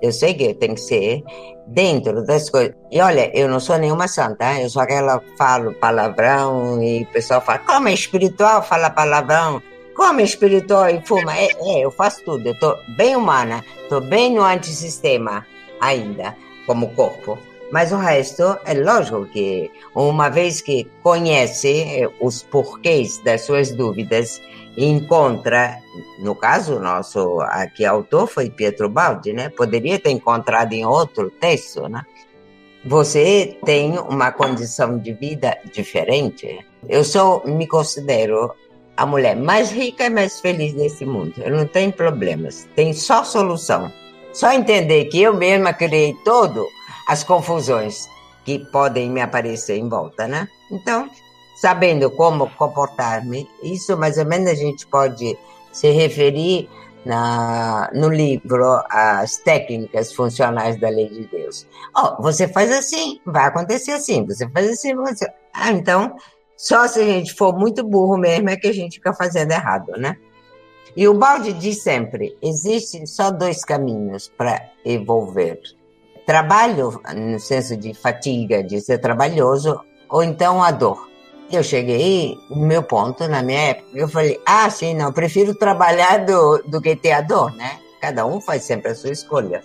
Eu sei que tem que ser dentro das coisas. E olha, eu não sou nenhuma santa, eu sou aquela que falo palavrão e o pessoal fala, como é espiritual, fala palavrão. Como é espiritual e fuma? É, é, eu faço tudo. Eu tô bem humana, tô bem no antissistema ainda, como corpo. Mas o resto, é lógico que, uma vez que conhece os porquês das suas dúvidas, encontra, no caso nosso aqui autor foi Pietro Baldi, né? Poderia ter encontrado em outro texto, né? Você tem uma condição de vida diferente. Eu sou, me considero a mulher mais rica e mais feliz desse mundo. Eu não tenho problemas, tem só solução. Só entender que eu mesma criei todo as confusões que podem me aparecer em volta, né? Então, sabendo como comportar-me, isso mais ou menos a gente pode se referir na, no livro as técnicas funcionais da lei de Deus. Oh, você faz assim, vai acontecer assim, você faz assim, você... Ah, então, só se a gente for muito burro mesmo é que a gente fica fazendo errado, né? E o Balde diz sempre: existem só dois caminhos para evolver trabalho, no senso de fatiga, de ser trabalhoso, ou então a dor. Eu cheguei no meu ponto, na minha época, eu falei, ah, sim, não, prefiro trabalhar do, do que ter a dor, né? Cada um faz sempre a sua escolha.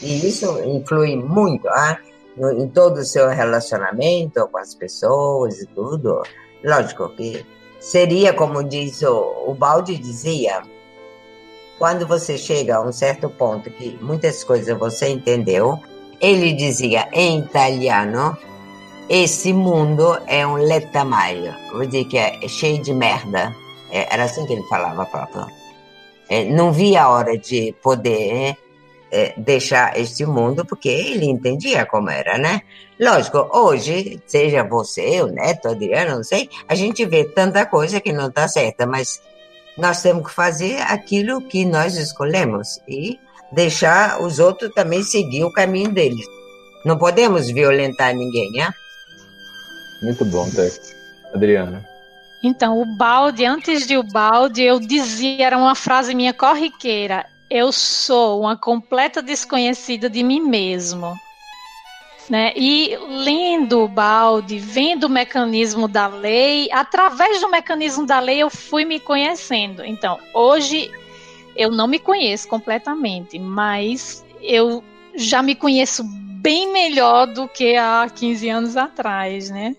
E isso influi muito, ah, no, em todo o seu relacionamento com as pessoas e tudo. Lógico que seria, como diz o, o Balde dizia, quando você chega a um certo ponto que muitas coisas você entendeu, ele dizia em italiano: esse mundo é um letamaio, vou dizer que é cheio de merda. É, era assim que ele falava próprio. É, não via a hora de poder é, deixar este mundo, porque ele entendia como era, né? Lógico, hoje, seja você, o Neto, Adriano, não sei, a gente vê tanta coisa que não está certa, mas nós temos que fazer aquilo que nós escolhemos e deixar os outros também seguir o caminho deles. Não podemos violentar ninguém, né? Muito bom, Teco. Adriana. Então, o balde, antes de o balde, eu dizia, era uma frase minha corriqueira: eu sou uma completa desconhecida de mim mesmo. Né? E lendo o balde, vendo o mecanismo da lei, através do mecanismo da lei eu fui me conhecendo. Então, hoje eu não me conheço completamente, mas eu já me conheço bem melhor do que há 15 anos atrás, né?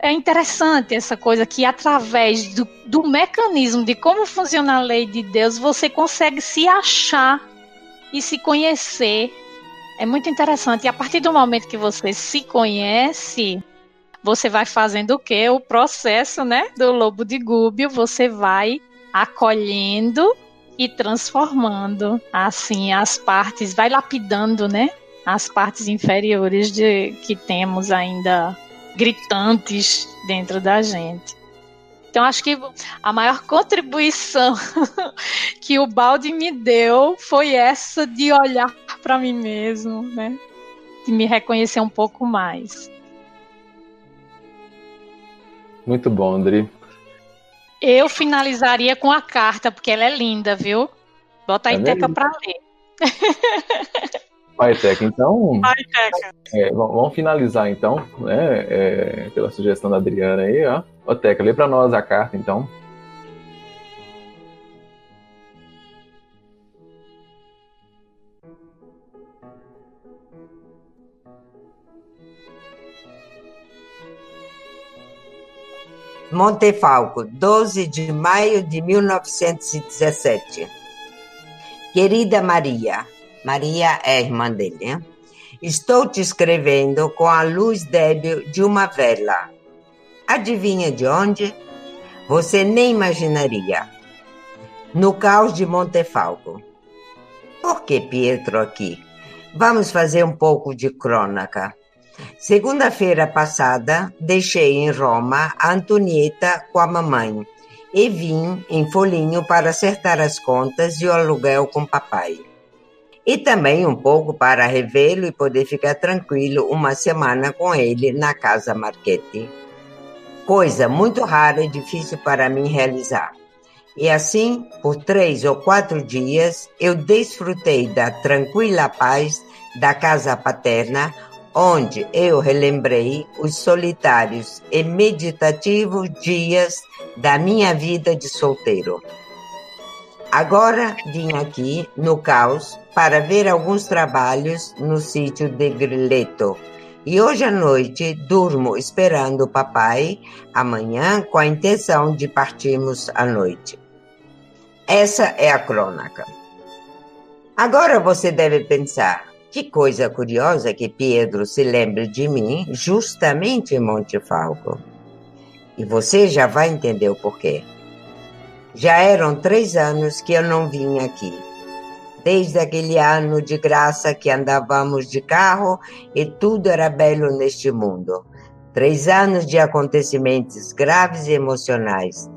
É interessante essa coisa que através do, do mecanismo de como funciona a lei de Deus, você consegue se achar e se conhecer É muito interessante. E a partir do momento que você se conhece, você vai fazendo o quê? O processo, né, do lobo de Gúbio, você vai acolhendo e transformando assim as partes, vai lapidando, né, as partes inferiores de que temos ainda gritantes dentro da gente. Então acho que a maior contribuição que o balde me deu foi essa de olhar para mim mesmo, né? De me reconhecer um pouco mais. Muito bom, Andri. Eu finalizaria com a carta, porque ela é linda, viu? Bota a é Iteca para ler. Vai, Teca, então. Vai, Teca. É, vamos finalizar, então, né? É, pela sugestão da Adriana aí, ó. Ô, Teca, lê para nós a carta, então. Montefalco, 12 de maio de 1917. Querida Maria, Maria é irmã dele? Estou te escrevendo com a luz débil de uma vela. Adivinha de onde? Você nem imaginaria. No caos de Montefalco. Por que Pietro aqui? Vamos fazer um pouco de crônica. Segunda-feira passada, deixei em Roma a Antonieta com a mamãe e vim em Folinho para acertar as contas e o aluguel com papai. E também um pouco para revê-lo e poder ficar tranquilo uma semana com ele na casa Marchetti. Coisa muito rara e difícil para mim realizar. E assim, por três ou quatro dias, eu desfrutei da tranquila paz da casa paterna, onde eu relembrei os solitários e meditativos dias da minha vida de solteiro. Agora vim aqui no caos para ver alguns trabalhos no sítio de Grileto. E hoje à noite durmo esperando o papai amanhã com a intenção de partirmos à noite. Essa é a crônica. Agora você deve pensar, que coisa curiosa que Pedro se lembre de mim justamente em Monte Falco. E você já vai entender o porquê. Já eram três anos que eu não vinha aqui. Desde aquele ano de graça que andávamos de carro e tudo era belo neste mundo. Três anos de acontecimentos graves e emocionais,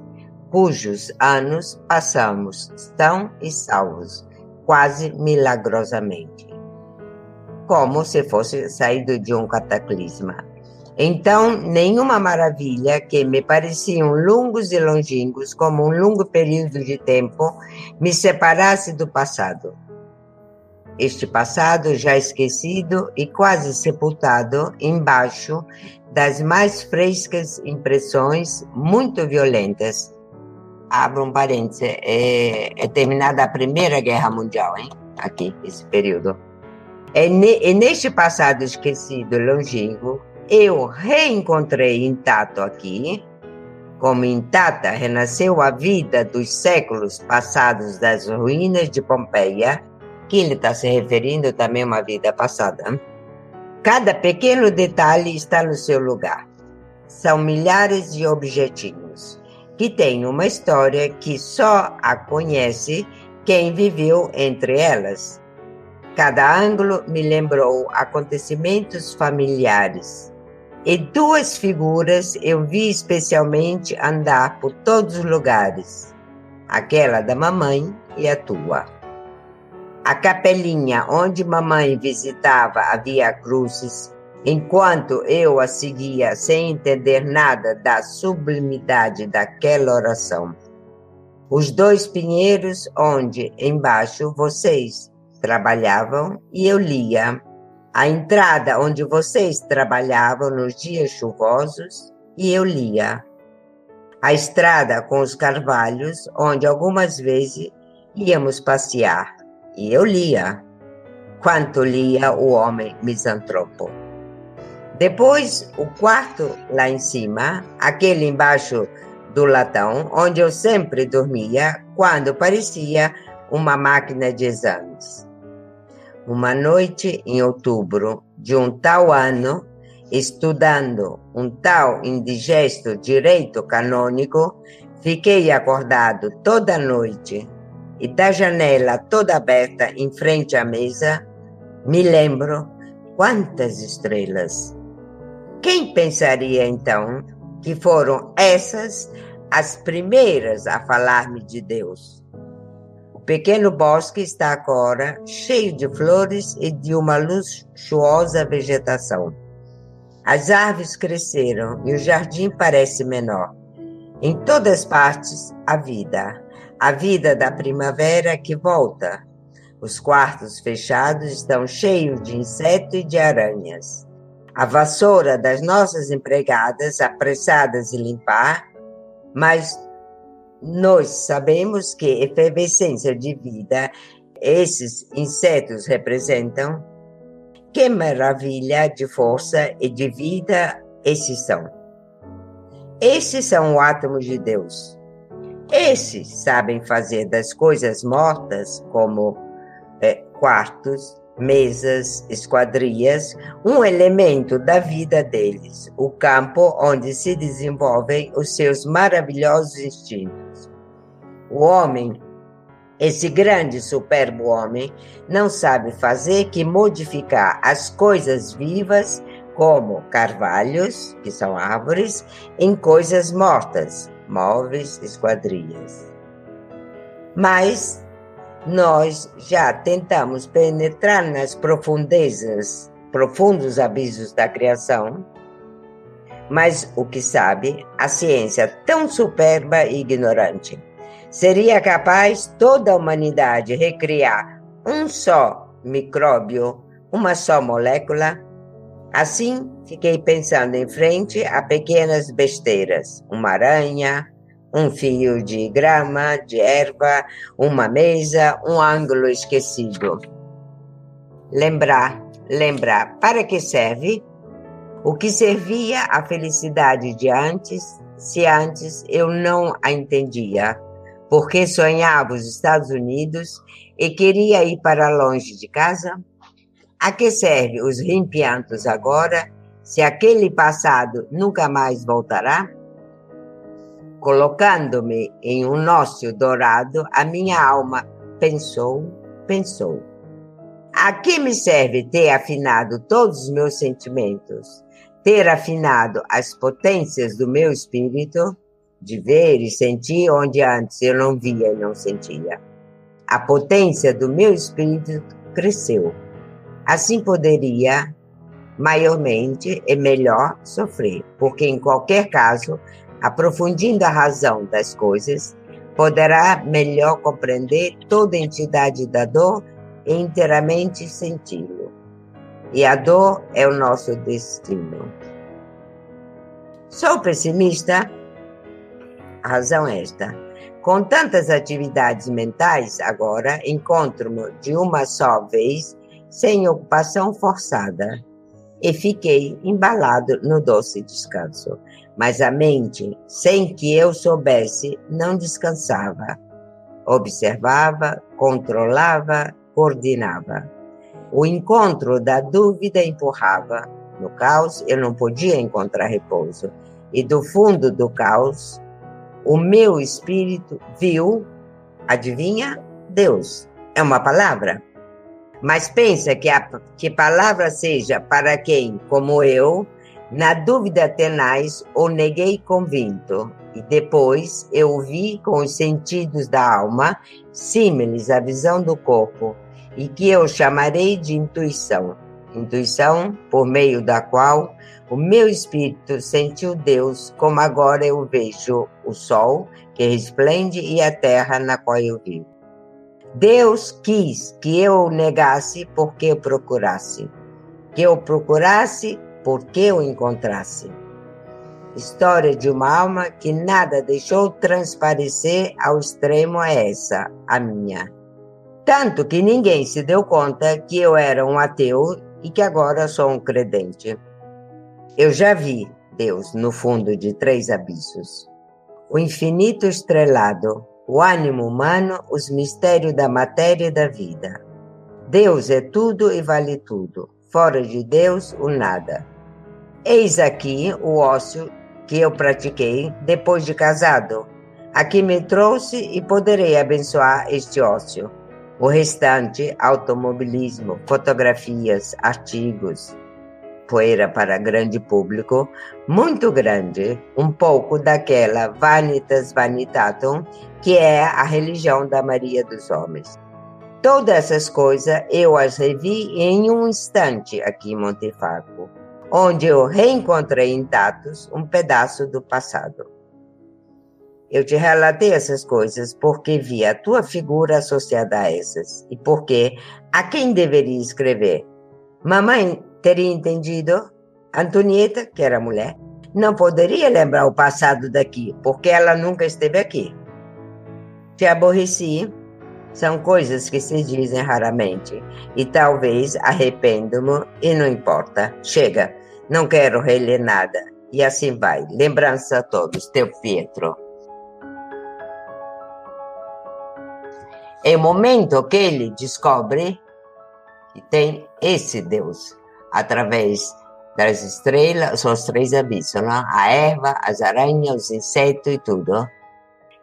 cujos anos passamos são e salvos, quase milagrosamente como se fosse saído de um cataclisma. Então, nenhuma maravilha que me pareciam longos e longínquos, como um longo período de tempo, me separasse do passado. Este passado já esquecido e quase sepultado embaixo das mais frescas impressões muito violentas. Abro um parênteses, é, é terminada a Primeira Guerra Mundial, hein? Aqui, esse período. É, ne, é neste passado esquecido longínquo, eu reencontrei intacto aqui, como intacta renasceu a vida dos séculos passados das ruínas de Pompeia, que ele está se referindo também a uma vida passada. Cada pequeno detalhe está no seu lugar. São milhares de objetinhos que têm uma história que só a conhece quem viveu entre elas. Cada ângulo me lembrou acontecimentos familiares. E duas figuras eu vi especialmente andar por todos os lugares: aquela da mamãe e a tua. A capelinha onde mamãe visitava a Via Crucis, enquanto eu a seguia sem entender nada da sublimidade daquela oração. Os dois pinheiros onde, embaixo, vocês trabalhavam e eu lia. A entrada onde vocês trabalhavam nos dias chuvosos e eu lia. A estrada com os carvalhos, onde algumas vezes íamos passear, e eu lia. Quanto lia o homem misantropo. Depois, o quarto lá em cima, aquele embaixo do latão, onde eu sempre dormia quando parecia uma máquina de exames. Uma noite em outubro de um tal ano, estudando um tal indigesto direito canônico, fiquei acordado toda noite e da janela toda aberta em frente à mesa, me lembro quantas estrelas. Quem pensaria então que foram essas as primeiras a falar-me de Deus? Pequeno bosque está agora cheio de flores e de uma luxuosa vegetação. As árvores cresceram e o jardim parece menor. Em todas partes, a vida. A vida da primavera que volta. Os quartos fechados estão cheios de insetos e de aranhas. A vassoura das nossas empregadas, apressadas em limpar, mas nós sabemos que efervescência de vida esses insetos representam. Que maravilha de força e de vida esses são. Esses são átomos de Deus. Esses sabem fazer das coisas mortas, como é, quartos, mesas, esquadrias, um elemento da vida deles, o campo onde se desenvolvem os seus maravilhosos instintos. O homem, esse grande superbo homem, não sabe fazer que modificar as coisas vivas como carvalhos, que são árvores, em coisas mortas, móveis, esquadrias. Mas nós já tentamos penetrar nas profundezas, profundos abismos da criação, mas o que sabe, a ciência tão superba e ignorante, seria capaz toda a humanidade recriar um só micróbio, uma só molécula Assim, fiquei pensando em frente a pequenas besteiras, uma aranha, um fio de grama, de erva, uma mesa, um ângulo esquecido. Lembrar, lembrar, para que serve? O que servia à felicidade de antes, se antes eu não a entendia, porque sonhava os Estados Unidos e queria ir para longe de casa? A que serve os rimpiantos agora, se aquele passado nunca mais voltará? Colocando-me em um nócio dourado, a minha alma pensou, pensou. A que me serve ter afinado todos os meus sentimentos, ter afinado as potências do meu espírito, de ver e sentir onde antes eu não via e não sentia? A potência do meu espírito cresceu Assim poderia maiormente e melhor sofrer, porque em qualquer caso, aprofundindo a razão das coisas, poderá melhor compreender toda a entidade da dor e inteiramente senti-lo. E a dor é o nosso destino. Sou pessimista? Razão é esta. Com tantas atividades mentais, agora encontro-me de uma só vez sem ocupação forçada, e fiquei embalado no doce descanso. Mas a mente, sem que eu soubesse, não descansava. Observava, controlava, coordenava. O encontro da dúvida empurrava. No caos, eu não podia encontrar repouso. E do fundo do caos, o meu espírito viu, adivinha? Deus. É uma palavra? Mas pensa que a que palavra seja para quem, como eu, na dúvida tenaz, o neguei convicto, e depois eu vi com os sentidos da alma, símiles à visão do corpo, e que eu chamarei de intuição. Intuição por meio da qual o meu espírito sentiu Deus, como agora eu vejo o sol que resplende e a terra na qual eu vivo. Deus quis que eu negasse porque eu procurasse, que eu procurasse porque eu encontrasse. História de uma alma que nada deixou transparecer ao extremo é essa, a minha. Tanto que ninguém se deu conta que eu era um ateu e que agora sou um credente. Eu já vi Deus no fundo de três abismos. O infinito estrelado, o ânimo humano, os mistérios da matéria e da vida. Deus é tudo e vale tudo. Fora de Deus, o nada. Eis aqui o ócio que eu pratiquei depois de casado. Aqui me trouxe e poderei abençoar este ócio. O restante, automobilismo, fotografias, artigos, poeira para grande público, muito grande, um pouco daquela vanitas vanitatum, que é a religião da Maria dos Homens. Todas essas coisas eu as revi em um instante aqui em Montefaco, onde eu reencontrei intactos um pedaço do passado. Eu te relatei essas coisas porque vi a tua figura associada a essas e porque a quem deveria escrever? Mamãe teria entendido? Antonieta, que era mulher, não poderia lembrar o passado daqui porque ela nunca esteve aqui. Te aborreci são coisas que se dizem raramente e talvez arrependo-me e não importa. Chega, não quero reler nada. E assim vai. Lembrança a todos, teu Pietro. É o momento que ele descobre que tem esse Deus através das estrelas, os três abismos, não? a erva, as aranhas, os insetos e tudo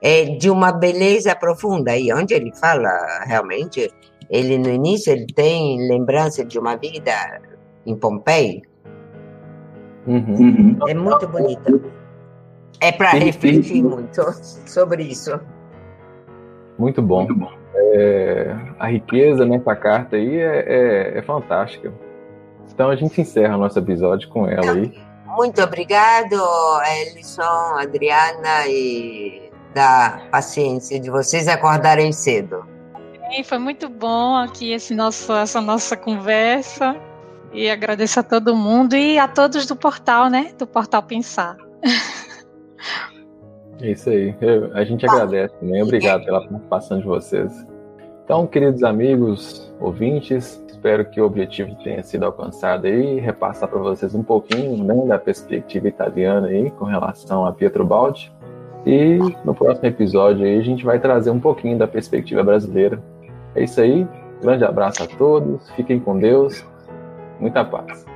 é de uma beleza profunda. E onde ele fala, realmente, ele no início ele tem lembrança de uma vida em Pompeii. Uhum. É muito bonita. É para refletir muito sobre isso. Muito bom. Muito bom. É, a riqueza nessa carta aí é, é, é, fantástica. Então a gente encerra nosso episódio com ela aí. Muito obrigado, Elison, Adriana e da paciência de vocês acordarem cedo. Foi muito bom aqui esse nosso, essa nossa conversa. E agradeço a todo mundo e a todos do portal, né? Do portal Pensar. É isso aí. Eu, a gente agradece também. Obrigado pela participação de vocês. Então, queridos amigos, ouvintes, espero que o objetivo tenha sido alcançado aí, repassar para vocês um pouquinho né, da perspectiva italiana aí com relação a Pietro Baldi. E no próximo episódio aí a gente vai trazer um pouquinho da perspectiva brasileira. É isso aí. Grande abraço a todos. Fiquem com Deus. Muita paz.